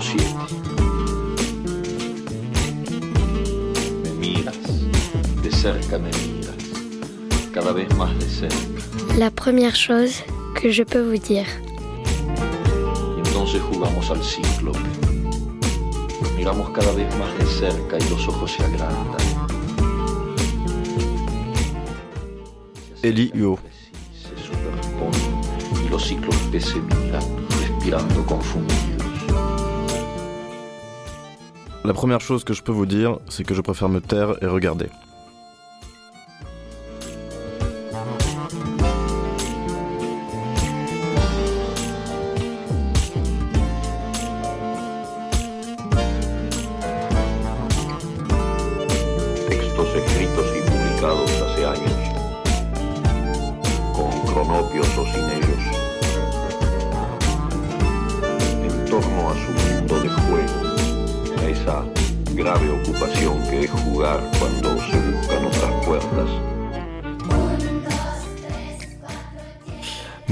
7. Me miras, de cerca me miras, cada vez más de cerca. La première chose que je peux vous dire. Entonces jugamos al cíclope. Miramos cada vez más de cerca y los ojos se agrandan. Eli Huo. Se superponen y los cíclopes se miran, respirando confundidos. La première chose que je peux vous dire, c'est que je préfère me taire et regarder.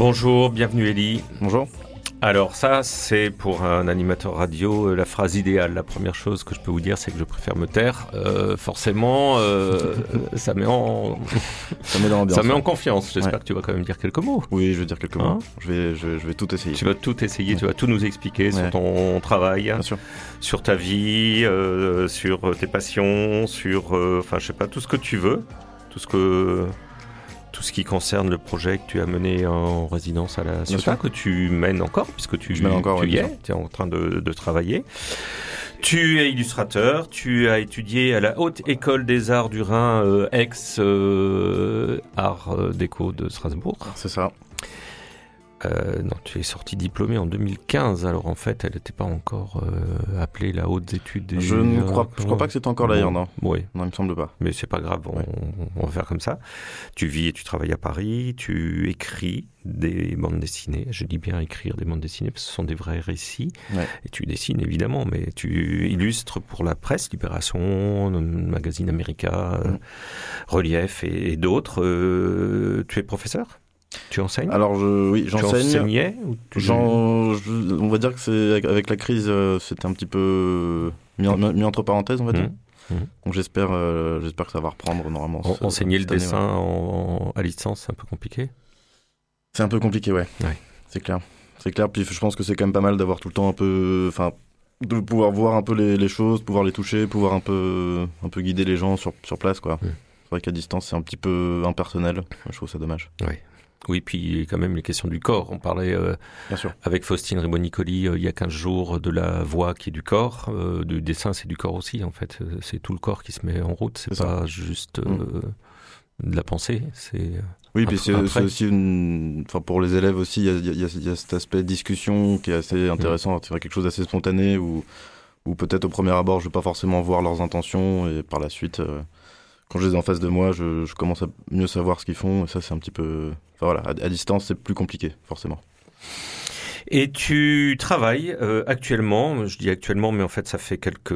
Bonjour, bienvenue Ellie. Bonjour. Alors ça, c'est pour un animateur radio euh, la phrase idéale. La première chose que je peux vous dire, c'est que je préfère me taire. Euh, forcément, euh, ça met en Ça met dans ça met en confiance. J'espère Ouais. que tu vas quand même dire quelques mots. Oui, je vais dire quelques mots. Hein je, vais, je, je vais tout essayer. Tu vas tout essayer, tu vas tout nous expliquer sur ton travail, Bien sûr. sur ta vie, euh, sur tes passions, sur, enfin, je sais pas, tout ce que tu veux, tout ce que, tout ce qui concerne le projet que tu as mené en résidence à la sûr. que tu mènes encore, puisque tu, encore, tu ouais, y es, tu es en train de, de travailler. Tu es illustrateur, tu as étudié à la Haute École des Arts du Rhin, euh, ex euh, Art euh, Déco de Strasbourg. C'est ça. Euh, non, tu es sorti diplômé en 2015, alors en fait, elle n'était pas encore euh, appelée la haute étude des. Je ne crois, je crois pas que c'était encore d'ailleurs, non? Oui, Non, il me semble pas. mais c'est pas grave, on, on va faire comme ça. Tu vis et tu travailles à Paris, tu écris des bandes dessinées. Je dis bien écrire des bandes dessinées parce que ce sont des vrais récits. Ouais. Et tu dessines évidemment, mais tu illustres pour la presse, Libération, magazine America, euh. Relief et, et d'autres. Euh, tu es professeur? Tu enseignes Alors, je, oui, j'enseigne. tu- on va dire que c'est avec la crise, euh, c'était un petit peu mis, en- mis entre parenthèses, on va dire. Mhm. Donc j'espère, euh, j'espère que ça va reprendre normalement. En- ce- Enseigner le année, dessin ouais. en- à distance, c'est un peu compliqué. C'est un peu compliqué, ouais. Ouais. C'est clair. C'est clair. Puis je pense que c'est quand même pas mal d'avoir tout le temps un peu, enfin, de pouvoir voir un peu les, les choses, pouvoir les toucher, pouvoir un peu, un peu guider les gens sur, sur place, quoi. Mm. C'est vrai qu'à distance, c'est un petit peu impersonnel. Je trouve ça dommage. Oui, puis quand même les questions du corps. On parlait euh, Bien sûr. avec Faustine Ribonicoli euh, il y a 15 jours de la voix qui est du corps. Euh, du dessin, c'est du corps aussi, en fait. C'est tout le corps qui se met en route. C'est ça. pas juste euh, de la pensée. C'est Oui, puis c'est aussi une, enfin pour les élèves aussi, il y a, y y cet aspect discussion qui est assez intéressant. C'est quelque chose d'assez spontané où, où peut-être au premier abord, je vais pas forcément voir leurs intentions et par la suite, quand je les ai en face de moi, je, je commence à mieux savoir ce qu'ils font. Et ça, c'est un petit peu, enfin voilà, à, à distance, c'est plus compliqué, forcément. Et tu travailles euh, actuellement, je dis actuellement, mais en fait ça fait quelques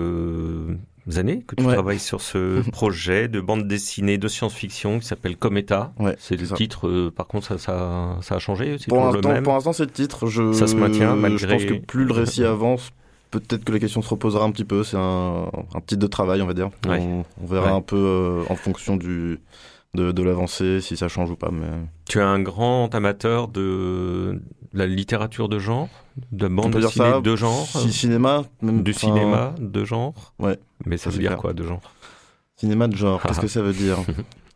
années que tu Ouais. travailles sur ce projet de bande dessinée de science-fiction qui s'appelle Cometa. Ouais, C'est le ça. titre, euh, par contre ça, ça, ça a changé Pour l'instant, c'est le titre. Je, Ça se maintient, Je malgré- pense que plus le récit avance, peut-être que la question se reposera un petit peu. C'est un, un titre de travail, on va dire. Ouais. On, on verra Ouais. un peu euh, en fonction du, de, de l'avancée, si ça change ou pas. Mais Tu es un grand amateur de la littérature de genre, de bande dessinée ça. de genre, si cinéma, même du cinéma de genre. Ouais. Mais ça Ça, veut dire clair. quoi de genre? Cinéma de genre, qu'est-ce Ah. que ça veut dire?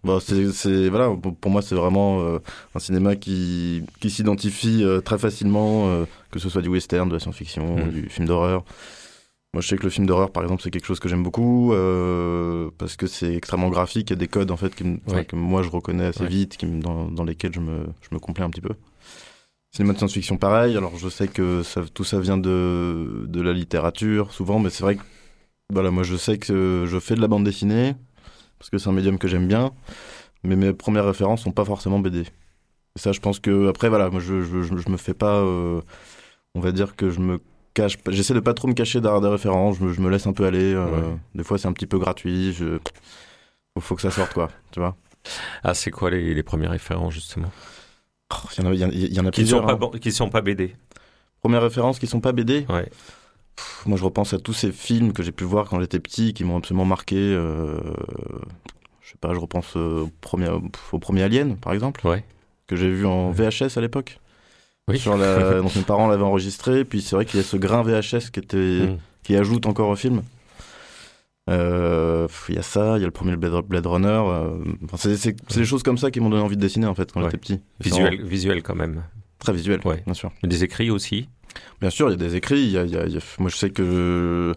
Bon, c'est, voilà, pour pour moi, c'est vraiment euh, un cinéma qui, qui s'identifie euh, très facilement, euh, que ce soit du western, de la science-fiction, Mm. du film d'horreur. Moi, je sais que le film d'horreur, par exemple, c'est quelque chose que j'aime beaucoup euh, parce que c'est extrêmement graphique. Il y a des codes en fait qui me- enfin, Ouais. que moi je reconnais assez Ouais. vite, qui me- dans, dans lesquels je me, je me complais un petit peu. Cinéma de science-fiction, pareil. Alors, je sais que ça, tout ça vient de, de la littérature, souvent, mais c'est vrai que voilà, moi, je sais que je fais de la bande dessinée parce que c'est un médium que j'aime bien, mais mes premières références sont pas forcément BD. Et ça, je pense que après, voilà, moi, je, je, je, je me fais pas, euh, on va dire que je me cache, j'essaie de pas trop me cacher derrière des références. Je me, je me laisse un peu aller. euh, Ouais. Des fois, c'est un petit peu gratuit. Je, faut, que ça sorte, quoi. Tu vois. Ah, c'est quoi les, les premières références justement? Oh, Il y en a, y y en Qui sont plusieurs. pas hein. qui sont pas BD. Premières références qui sont pas BD. Ouais. moi, je repense à tous ces films que j'ai pu voir quand j'étais petit, qui m'ont absolument marqué. Euh, je sais pas, je repense au premier, au premier Alien, par exemple, Ouais. que j'ai vu en VHS à l'époque. Oui. Sur la... Donc mes parents l'avaient enregistré, puis c'est vrai qu'il y a ce grain VHS qui, était... Mm. qui ajoute encore au film. Euh, Il y a ça, il y a le premier Blade, Runner. euh, c'est des choses comme ça qui m'ont donné envie de dessiner en fait quand Ouais. j'étais petit. Visuel, visuel quand même. Très visuel, Ouais. bien sûr. Des écrits aussi. Bien sûr, il y a des écrits. il y a- il y a- il y a- Moi, je sais que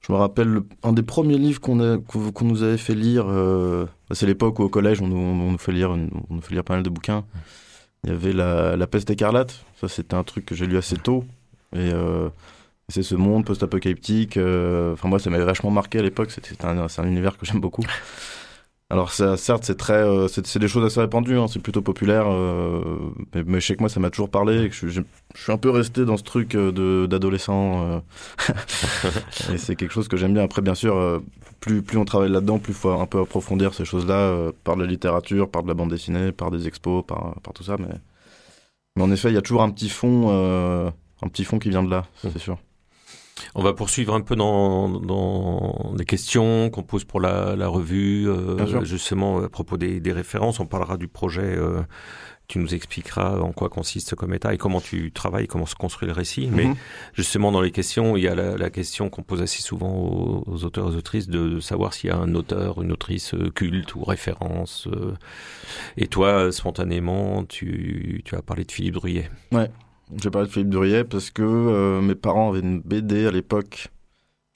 je, me rappelle le- un des premiers livres qu'on qu'on nous avait fait lire. euh, C'est l'époque où au collège, on nous, on nous fait lire, une- on nous fait lire pas mal de bouquins. Il y avait la, la peste écarlate. Ça, c'était un truc que j'ai lu assez tôt. Et euh, c'est ce monde post-apocalyptique. euh, Enfin, moi, ça m'avait vachement marqué à l'époque. C'était un, un univers que j'aime beaucoup. Alors, ça, certes, c'est très, euh, c'est c'est des choses assez répandues. hein, c'est plutôt populaire. euh, mais, mais je sais que moi, ça m'a toujours parlé. Et que je, je- je suis un peu resté dans ce truc euh, de d'adolescent. euh. et c'est quelque chose que j'aime bien. Après, bien sûr, euh, plus, plus on travaille là-dedans, plus faut un peu approfondir ces choses-là euh, par de la littérature, par de la bande dessinée, par des expos, par, par tout ça. Mais, mais en effet, il y a toujours un petit fond, euh, un petit fond qui vient de là, c'est sûr. On va poursuivre un peu dans, dans les questions qu'on pose pour la, la revue, euh, justement à propos des, des références. On parlera du projet. euh, tu nous expliqueras en quoi consiste ce Cometa et comment tu travailles, comment se construit le récit. Mais Mhm. justement, dans les questions, il y a la, la question qu'on pose assez souvent aux, aux auteurs et aux autrices de, de savoir s'il y a un auteur, une autrice euh, culte ou référence. euh. Et toi, spontanément, tu, tu as parlé de Philippe Druyet. J'ai parlé de Philippe Durier parce que euh, mes parents avaient une BD à l'époque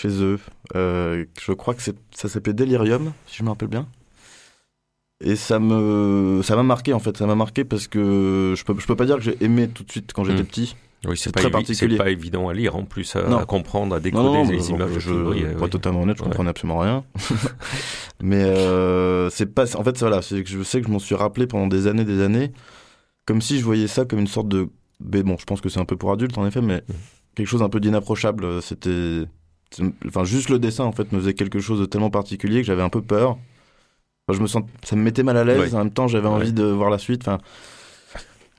chez eux. Euh, je crois que ça s'appelait Delirium, si je me rappelle bien. Et ça me, ça m'a marqué en fait. Ça m'a marqué parce que je peux, je peux pas dire que j'ai aimé tout de suite quand j'étais Mm. petit. Oui, c'est pas, très particulier. c'est pas évident à lire en plus, à, Non. à comprendre, à Non, décoder non, les mais images je, oui. être totalement honnête, je Ouais. comprenais absolument rien. Mais euh, c'est pas, en fait, voilà, c'est que je sais que je m'en suis rappelé pendant des années, des années, comme si je voyais ça comme une sorte de, mais bon, je pense que c'est un peu pour adultes en effet, mais quelque chose un peu d'inapprochable. C'était, c'est- enfin, juste le dessin en fait me faisait quelque chose de tellement particulier que j'avais un peu peur. Enfin, je me sens, ça me mettait mal à l'aise. Ouais. En même temps, j'avais Ouais. envie de voir la suite. Enfin,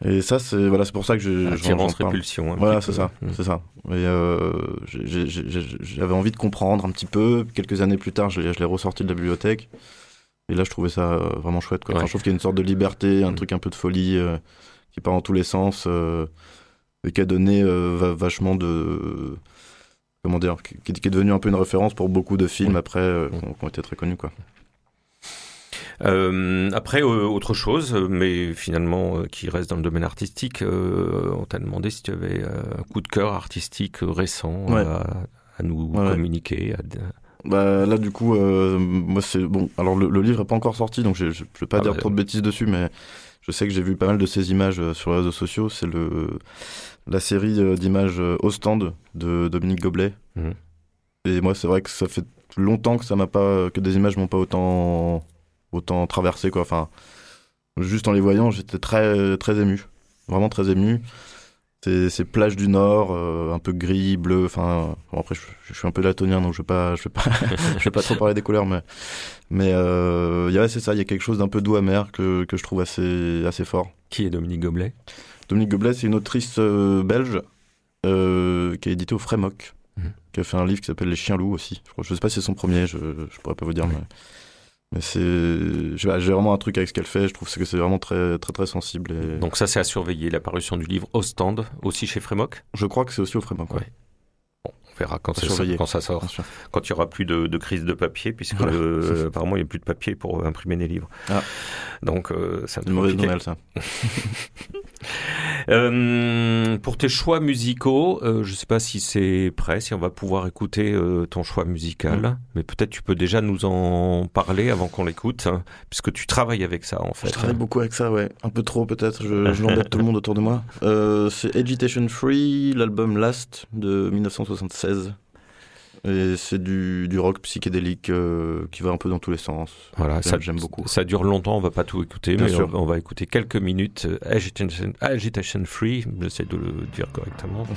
et ça, c'est voilà, c'est pour ça que je, Attirance, répulsion. Voilà, c'est ça, Mm. c'est ça. Et euh, j'ai- j'avais envie de comprendre un petit peu. Quelques années plus tard, je l'ai je l'ai ressorti de la bibliothèque. Et là, je trouvais ça euh, vraiment chouette. Quoi. Enfin, Ouais. je trouve qu'il y a une sorte de liberté, un Mm. truc un peu de folie euh, qui part dans tous les sens euh, et qui a donné euh, va- vachement de comment dire, qui, qui est devenu un peu une référence pour beaucoup de films après euh, qui ont- qui ont été très connus. Quoi. Euh, après, euh, autre chose, mais finalement euh, qui reste dans le domaine artistique, on t'a demandé si tu avais un coup de cœur artistique récent Ouais. à, à nous Ouais, ouais. communiquer. à- Bah, là, du coup, moi, c'est bon. Alors, le, le livre est pas encore sorti, donc je, je vais pas Ah dire bah, trop de bêtises dessus, mais je sais que j'ai vu pas mal de ces images euh, sur les réseaux sociaux. C'est le la série euh, d'images euh, au stand de Dominique Goblet. Mhm. Et moi, c'est vrai que ça fait longtemps que ça m'a pas que des images m'ont pas autant autant traversé quoi. Enfin, juste en les voyant, j'étais très très ému, vraiment très ému. Ces, ces plages du Nord, euh, un peu gris, bleu. Enfin, bon, après, je, je suis un peu daltonien, donc je vais pas, je vais pas, je vais pas trop parler des couleurs, mais mais euh, y a- ouais, c'est ça. Il y a quelque chose d'un peu doux amer que que je trouve assez assez fort. Qui est Dominique Goblet Dominique Goblet, c'est une autrice euh, belge euh, qui a édité au Frémoc, Mhm. qui a fait un livre qui s'appelle Les Chiens Loups aussi. Je, je sais pas si c'est son premier, je, je pourrais pas vous dire, mais, mais c'est, j'ai vraiment un truc avec ce qu'elle fait. Je trouve que c'est vraiment très très très sensible. Et Donc ça, c'est à surveiller, la parution du livre au stand, aussi chez Frémoc. je crois que c'est aussi au Frémoc. ouais. Ouais. On verra quand, ça, quand ça sort, quand il y aura plus de, de crise de papier, puisque Voilà. euh, apparemment il n'y a plus de papier pour imprimer des livres. Ah. Donc euh, peu une mauvaise nouvelle ça. Euh, pour tes choix musicaux, euh, je ne sais pas si c'est prêt, si on va pouvoir écouter euh, ton choix musical, Mm. mais peut-être tu peux déjà nous en parler avant qu'on l'écoute, hein, puisque tu travailles avec ça en fait. Je travaille beaucoup avec ça, ouais. Un peu trop peut-être. Je, je l'embête tout le monde autour de moi. C'est Agitation Free, l'album Last de 1976. Et c'est du, du rock psychédélique euh, qui va un peu dans tous les sens. Voilà, ça, J'aime beaucoup. Ça dure longtemps, on va pas tout écouter, Bien mais sûr. on, on va écouter quelques minutes. euh, Agitation, Agitation Free, j'essaie de le dire correctement.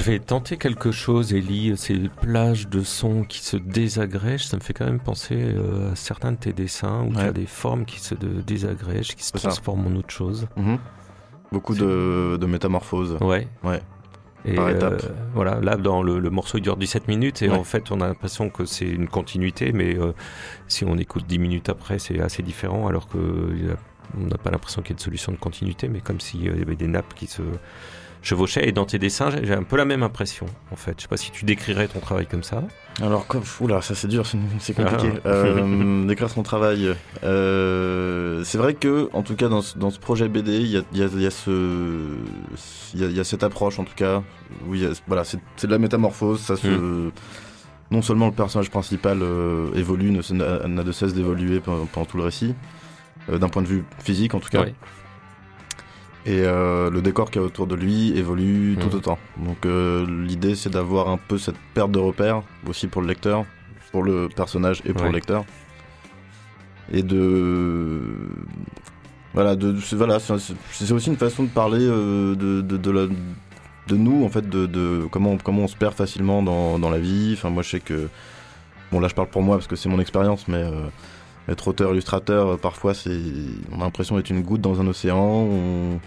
Je vais tenter quelque chose, Ellie. Ces plages de son qui se désagrègent, ça me fait quand même penser euh, à certains de tes dessins où tu as des formes qui se désagrègent, qui se transforment en autre chose. Mhm. Beaucoup de, de métamorphoses. Ouais. Ouais. Et Par étapes. euh, voilà, là, dans le, le morceau, il dure 17 minutes et Ouais. en fait, on a l'impression que c'est une continuité, mais euh, si on écoute 10 minutes après, c'est assez différent, alors que il y a- on n'a pas l'impression qu'il y ait de solution de continuité, mais comme s'il y avait des nappes qui se chevauchaient. Et dans tes dessins, j'ai un peu la même impression, en fait. Je sais pas si tu décrirais ton travail comme ça. Alors, comme, oula, ça c'est dur, c'est compliqué. Ah. Euh, D'écrire son travail. Euh, c'est vrai que, en tout cas, dans ce, dans ce projet BD, il y a, y a- il y a ce, il y a, il y a cette approche, en tout cas, où y voilà, c'est de la métamorphose. Ça se, non seulement le personnage principal euh, évolue, n'a de cesse d'évoluer pendant, tout le récit, euh, d'un point de vue physique, en tout cas. Et euh, le décor qu'il y a autour de lui évolue tout Mhm. autant. Donc euh, l'idée c'est d'avoir un peu cette perte de repères aussi pour le lecteur, pour le personnage et pour Ouais. le lecteur. Et de voilà, de, c'est- voilà, c'est aussi une façon de parler euh, de, de, de la de nous en fait, de, de comment comment on se perd facilement dans, dans la vie. Enfin moi je sais que bon là je parle pour moi parce que c'est mon expérience, mais être auteur illustrateur euh, parfois c'est on a l'impression d'être une goutte dans un océan on-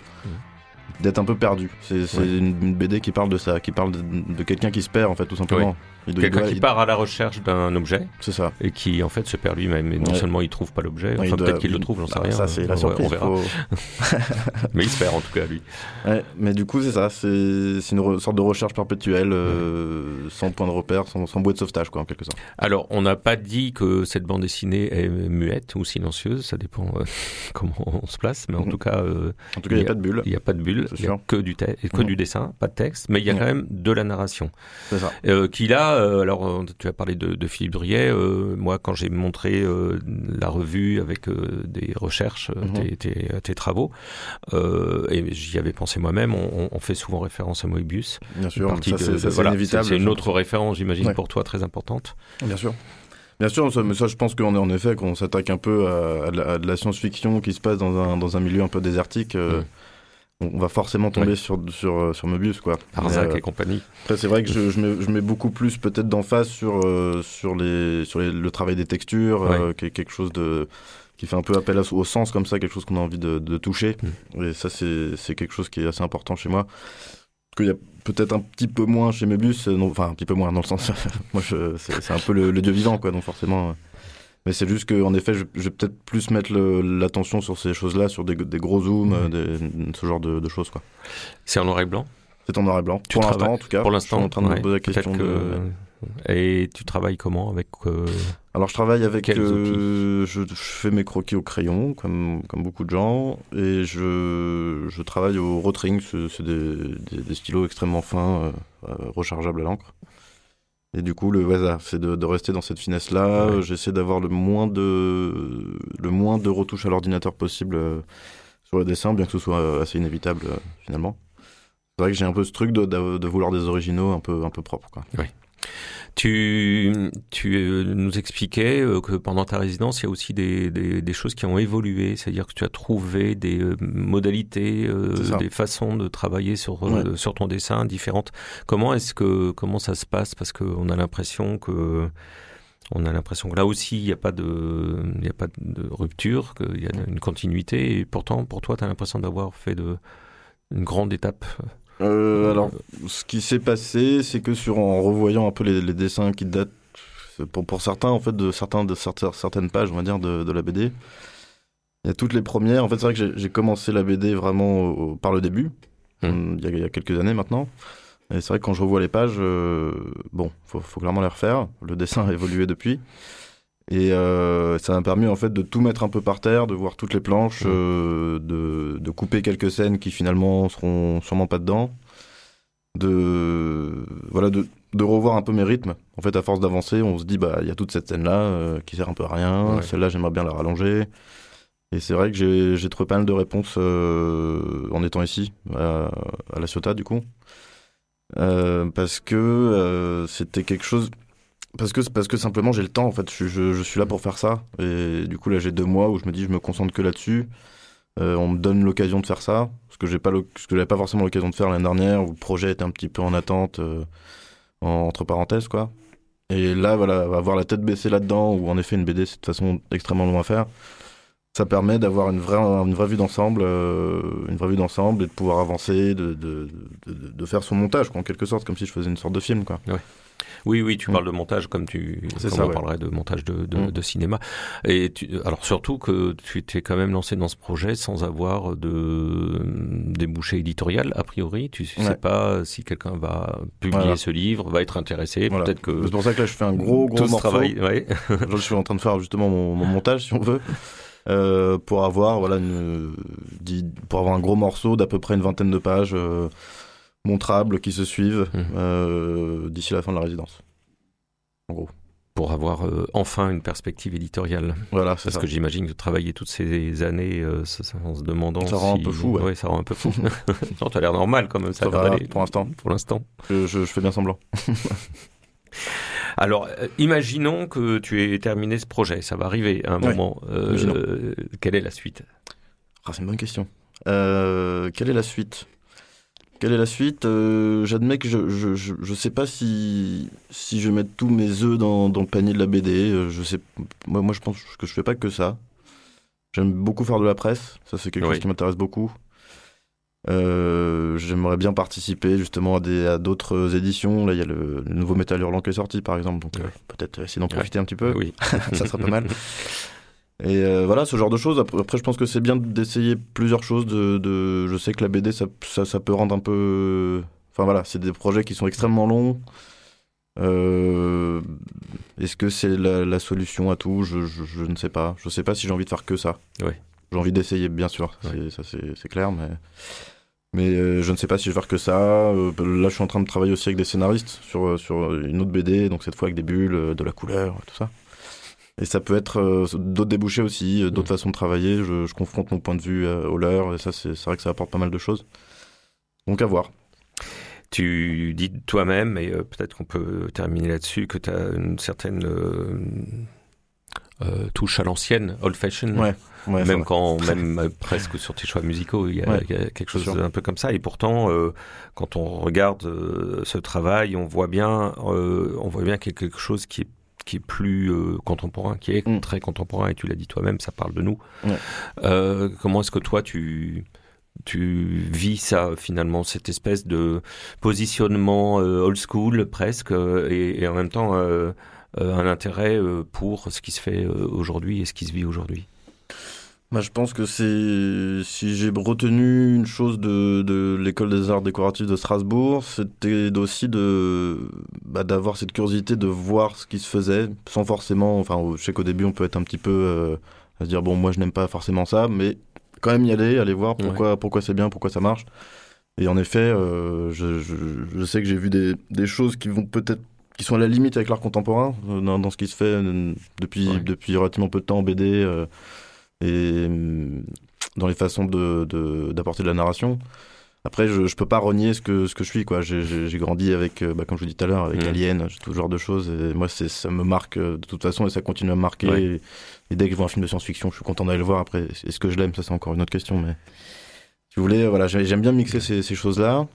d'être un peu perdu. C'est Ouais. une, BD qui parle de ça qui parle de, de quelqu'un qui se perd en fait tout simplement Quelqu'un doit- qui part à la recherche d'un objet c'est ça et qui, en fait, se perd lui-même. Et non Ouais. seulement il trouve pas l'objet, enfin, doit- peut-être qu'il le trouve, j'en sais Ah, rien. ça c'est la surprise On verra. faut- Mais il se perd, en tout cas, lui. Ouais, mais du coup c'est ça c'est une sorte de recherche perpétuelle euh, sans point de repère sans, sans bouée de sauvetage quoi en quelque sorte Alors, on n'a pas dit que cette bande dessinée est muette ou silencieuse, ça dépend euh, comment on se place, mais en Mhm. tout cas, euh, en tout cas il n'y a pas de bulle il n'y a pas de bulle, il n'y a sûr. que du, que Mhm. du dessin, pas de texte, mais il y a Ouais. quand même de la narration. c'est ça Euh, qu'il euh, alors euh, tu as parlé de, de Philippe Driet, euh, moi quand j'ai montré euh, la revue avec des recherches, Mhm. tes, tes- tes travaux, et j'y avais pensé moi-même, on, on fait souvent référence à Moebius. bien sûr c'est voilà, inévitable C'est une autre référence, j'imagine, Ouais. pour toi très importante. Bien sûr. Bien sûr, ça, mais ça, je pense qu'on est en effet, qu'on s'attaque un peu à, à de la, science-fiction qui se passe dans un, dans un milieu un peu désertique. Mm. On, va forcément tomber sur, sur, euh, sur Möbius, quoi. Arzac euh, et compagnie. après, c'est vrai que je, je, mets, je mets beaucoup plus peut-être d'emphase sur, euh, sur, les, sur les- le travail des textures, euh, qui est quelque chose de qui fait un peu appel au sens comme ça, quelque chose qu'on a envie de, de toucher. Mm. Et ça, c'est quelque chose qui est assez important chez moi. Qu'il y a peut-être un petit peu moins chez non, enfin un petit peu moins dans le sens, moi c'est c'est un peu le, le dieu vivant, quoi, donc forcément. Mais c'est juste qu'en effet, je, je vais peut-être plus mettre l'attention sur ces choses-là, sur des, des gros zooms, des- ce genre de, de choses. C'est en noir et blanc? C'est en noir et blanc. Tu pour l'instant, travailles- en tout cas. Pour l'instant, en train de ouais, me poser la question. que- de- Et tu travailles comment avec euh, Alors, je travaille avec. Euh, je, je fais mes croquis au crayon, comme, comme beaucoup de gens, et je, je travaille au Rotring. C'est des, des, des stylos extrêmement fins, euh, rechargeables à l'encre. Et du coup, le hasard, c'est de, de rester dans cette finesse-là. Ouais. J'essaie d'avoir le moins de le moins de retouches à l'ordinateur possible euh, sur le dessin, bien que ce soit euh, assez inévitable euh, finalement. C'est vrai que j'ai un peu ce truc de, de, de vouloir des originaux un peu un peu propres, quoi. Tu, tu euh, nous expliquais euh, que pendant ta résidence, il y a aussi des, des, des choses qui ont évolué, c'est-à-dire que tu as trouvé des euh, modalités, euh, des façons de travailler sur, euh, sur ton dessin différentes. Comment est-ce que comment ça se passe? Parce qu'on a l'impression que on a l'impression que là aussi il n'y a pas de il y a pas de rupture, qu'il y a une continuité. Et pourtant, pour toi, tu as l'impression d'avoir fait de une grande étape. Euh, alors, ce qui s'est passé, c'est que sur en revoyant un peu les, les dessins qui datent, pour, pour certains en fait de certains de certaines pages, on va dire de, de la BD, il y a toutes les premières. En fait, c'est vrai que j'ai- commencé la BD vraiment au- par le début, il y, a, il y a quelques années maintenant. Et c'est vrai que quand je revois les pages, euh, bon, faut, faut clairement les refaire. Le dessin a évolué depuis. Et euh, ça m'a permis en fait de tout mettre un peu par terre, de voir toutes les planches, Mhm. euh, de, de couper quelques scènes qui finalement seront sûrement pas dedans, de voilà de, de revoir un peu mes rythmes. En fait, à force d'avancer, on se dit bah il y a toute cette scène là qui sert un peu à rien. Ouais. Celle-là, j'aimerais bien la rallonger. Et c'est vrai que j'ai j'ai trouvé pas mal de réponses euh, en étant ici à, à la Ciotat du coup, Euh, parce que euh, c'était quelque chose parce que parce que simplement j'ai le temps en fait. Je, je, suis là pour faire ça. Et du coup là j'ai deux mois où je me dis je me concentre que là-dessus. On me donne l'occasion de faire ça, ce que j'ai pas, pas forcément l'occasion de faire l'année dernière, où le projet était un petit peu en attente, entre parenthèses, quoi. Et là, voilà, avoir la tête baissée là-dedans, où en effet une BD c'est de toute façon extrêmement long à faire, ça permet d'avoir une vraie, une vraie vue d'ensemble, euh, une vraie vue d'ensemble et de pouvoir avancer, de, de, de, faire son montage, quoi, en quelque sorte, comme si je faisais une sorte de film, quoi. Oui, oui, tu mm. parles de montage comme tu comme ça, on parlerait de montage de, de, mm. de cinéma. Et tu, alors surtout que tu t'es quand même lancé dans ce projet sans avoir de débouché éditorial a priori. Tu sais ouais. pas si quelqu'un va publier voilà. ce livre, va être intéressé. Voilà. Peut-être que c'est pour ça que là je fais un gros gros morceau. Travail, ouais. je suis en train de faire justement mon, mon montage si on veut. Euh, pour avoir voilà une, pour avoir un gros morceau d'à peu près une vingtaine de pages euh, montrables qui se suivent mmh. euh, d'ici la fin de la résidence. En gros. Pour avoir euh, enfin une perspective éditoriale. Voilà, Parce ça. que j'imagine que travailler toutes ces années euh, en se demandant. Ça rend si... un peu fou. Ouais, ouais ça rend un peu fou. non, tu as l'air normal quand même. Ça, ça va, pour l'instant. Pour l'instant. Je, je, je fais bien semblant. Alors, euh, imaginons que tu aies terminé ce projet, ça va arriver à un ouais. moment. Quelle est la suite? Ah, C'est une bonne question. Quelle est la suite? Quelle est la suite euh, J'admets que je, je, je, je, sais pas si, si je vais mettre tous mes œufs dans, dans le panier de la BD. Euh, Je sais, moi, moi, je pense que je fais pas que ça. J'aime beaucoup faire de la presse. Ça, c'est quelque oui. chose qui m'intéresse beaucoup. Euh, J'aimerais bien participer justement à d'autres éditions. Là, il y a le, le, nouveau Métal Hurlant qui est sorti, par exemple. Donc, ouais. euh, peut-être essayer d'en profiter ouais. un petit peu. Oui. ça serait pas mal. Et euh, voilà, ce genre de choses. Après, après je pense que c'est bien d'essayer plusieurs choses. De, de, je sais que la BD, ça, ça, ça peut rendre un peu. Enfin voilà, c'est des projets qui sont extrêmement longs. Euh, Est-ce que c'est la, la, solution à tout? Je, je, je, ne sais pas. Je ne sais pas si j'ai envie de faire que ça. Ouais. J'ai envie d'essayer, bien sûr. Ouais. Ça, c'est clair, mais. Mais euh, je ne sais pas si je vais faire que ça. Euh, là, je suis en train de travailler aussi avec des scénaristes sur, sur une autre BD, donc cette fois avec des bulles, de la couleur, tout ça. Et ça peut être euh, d'autres débouchés aussi, d'autres mmh. façons de travailler. Je, je, confronte mon point de vue euh, au leur, et ça, c'est vrai que ça apporte pas mal de choses. Donc à voir. Tu dis toi-même, et euh, peut-être qu'on peut terminer là-dessus, que tu as une certaine euh, touche à l'ancienne, old fashion. Ouais, ouais, même quand, même presque sur tes choix musicaux, il y a, ouais, il y a quelque chose d'un peu comme ça. Et pourtant, euh, quand on regarde euh, ce travail, on voit bien, on voit bien qu'il y a quelque chose qui est qui est plus euh, contemporain, qui est mm. très contemporain, et tu l'as dit toi-même, ça parle de nous. Euh, comment est-ce que toi, tu, tu vis ça, finalement, cette espèce de positionnement euh, old school, presque, et, et, en même temps, un intérêt pour ce qui se fait aujourd'hui et ce qui se vit aujourd'hui? Bah, je pense que c'est si j'ai retenu une chose de, de l'école des arts décoratifs de Strasbourg, c'était aussi de bah, d'avoir cette curiosité de voir ce qui se faisait, sans forcément. Enfin, je sais qu'au début on peut être un petit peu euh, à se dire bon moi je n'aime pas forcément ça, mais quand même y aller, aller voir pourquoi ouais. pourquoi c'est bien, pourquoi ça marche. Et en effet, euh, je, je, je, sais que j'ai vu des, des choses qui vont peut-être qui sont à la limite avec l'art contemporain euh, dans, dans, ce qui se fait depuis ouais. depuis relativement peu de temps en BD. Euh, et dans les façons d'apporter de, de, de, la narration. Après, je, je peux pas renier ce que, ce que je suis, quoi. J'ai grandi avec, bah, comme je vous dis tout à l'heure, avec mmh. Alien, tout ce genre de choses. Et moi, ça me marque de toute façon et ça continue à me marquer. Ouais. Et, et, dès que je vois un film de science-fiction, je suis content d'aller le voir. Après, est-ce que je l'aime? Ça, c'est encore une autre question. Mais si vous voulez, voilà, j'aime bien mixer ces, ces choses-là.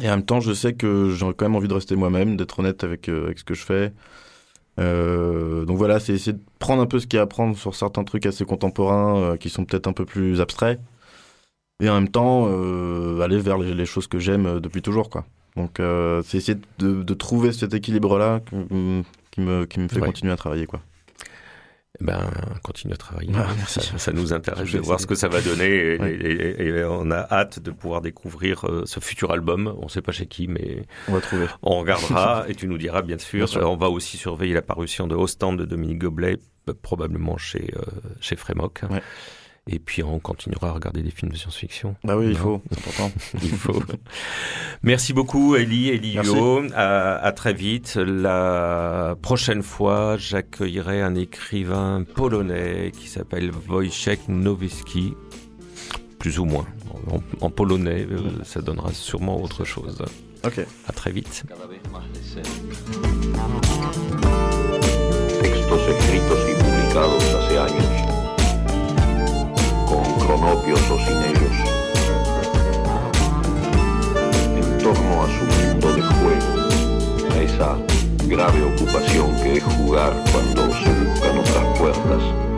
Et en même temps, je sais que j'ai quand même envie de rester moi-même, d'être honnête avec, euh, avec ce que je fais. Euh, donc voilà, c'est essayer de prendre un peu ce qu'il y a à prendre sur certains trucs assez contemporains euh, qui sont peut-être un peu plus abstraits et en même temps euh, aller vers les, les choses que j'aime depuis toujours quoi. Donc c'est essayer de, de, trouver cet équilibre là qui me, qui me fait ouais. continuer à travailler quoi. Ben, continue à travailler. Ah, merci. Ça, ça, nous intéresse de voir ce que ça va donner et, ouais. et, et, on a hâte de pouvoir découvrir euh, ce futur album. On ne sait pas chez qui, mais on va trouver. On regardera et tu nous diras bien sûr. Bien sûr. on va aussi surveiller la parution de Ostend de Dominique Goblet, probablement chez euh, chez Frémoc. Ouais. Et puis on continuera à regarder des films de science-fiction. Bah oui, il faut, c'est important. il faut. Merci beaucoup, Elie, Elio. À, à, très vite. La prochaine fois, j'accueillerai un écrivain polonais qui s'appelle Wojciech Nowicki. Plus ou moins. En, en polonais, euh, ça donnera sûrement autre chose. Ok. À très vite. Con o sin ellos, en torno a su mundo de juego, a esa grave ocupación que es jugar cuando se buscan otras puertas.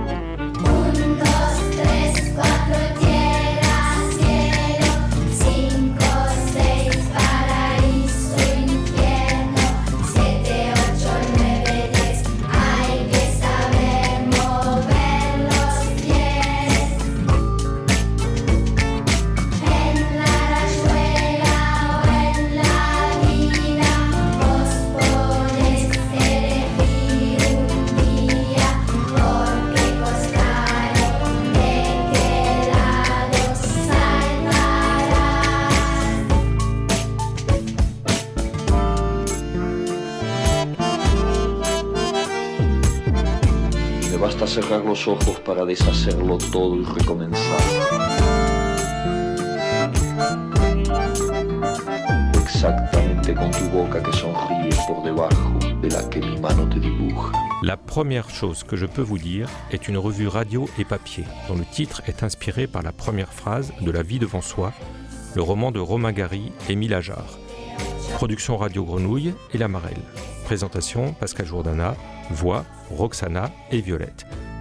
La première chose que je peux vous dire est une revue radio et papier, dont le titre est inspiré par la première phrase de La vie devant soi, le roman de Romain Gary et Mille Ajar. Production Radio Grenouille et La Marelle. Présentation Pascal Jourdana, voix Roxana et Violette.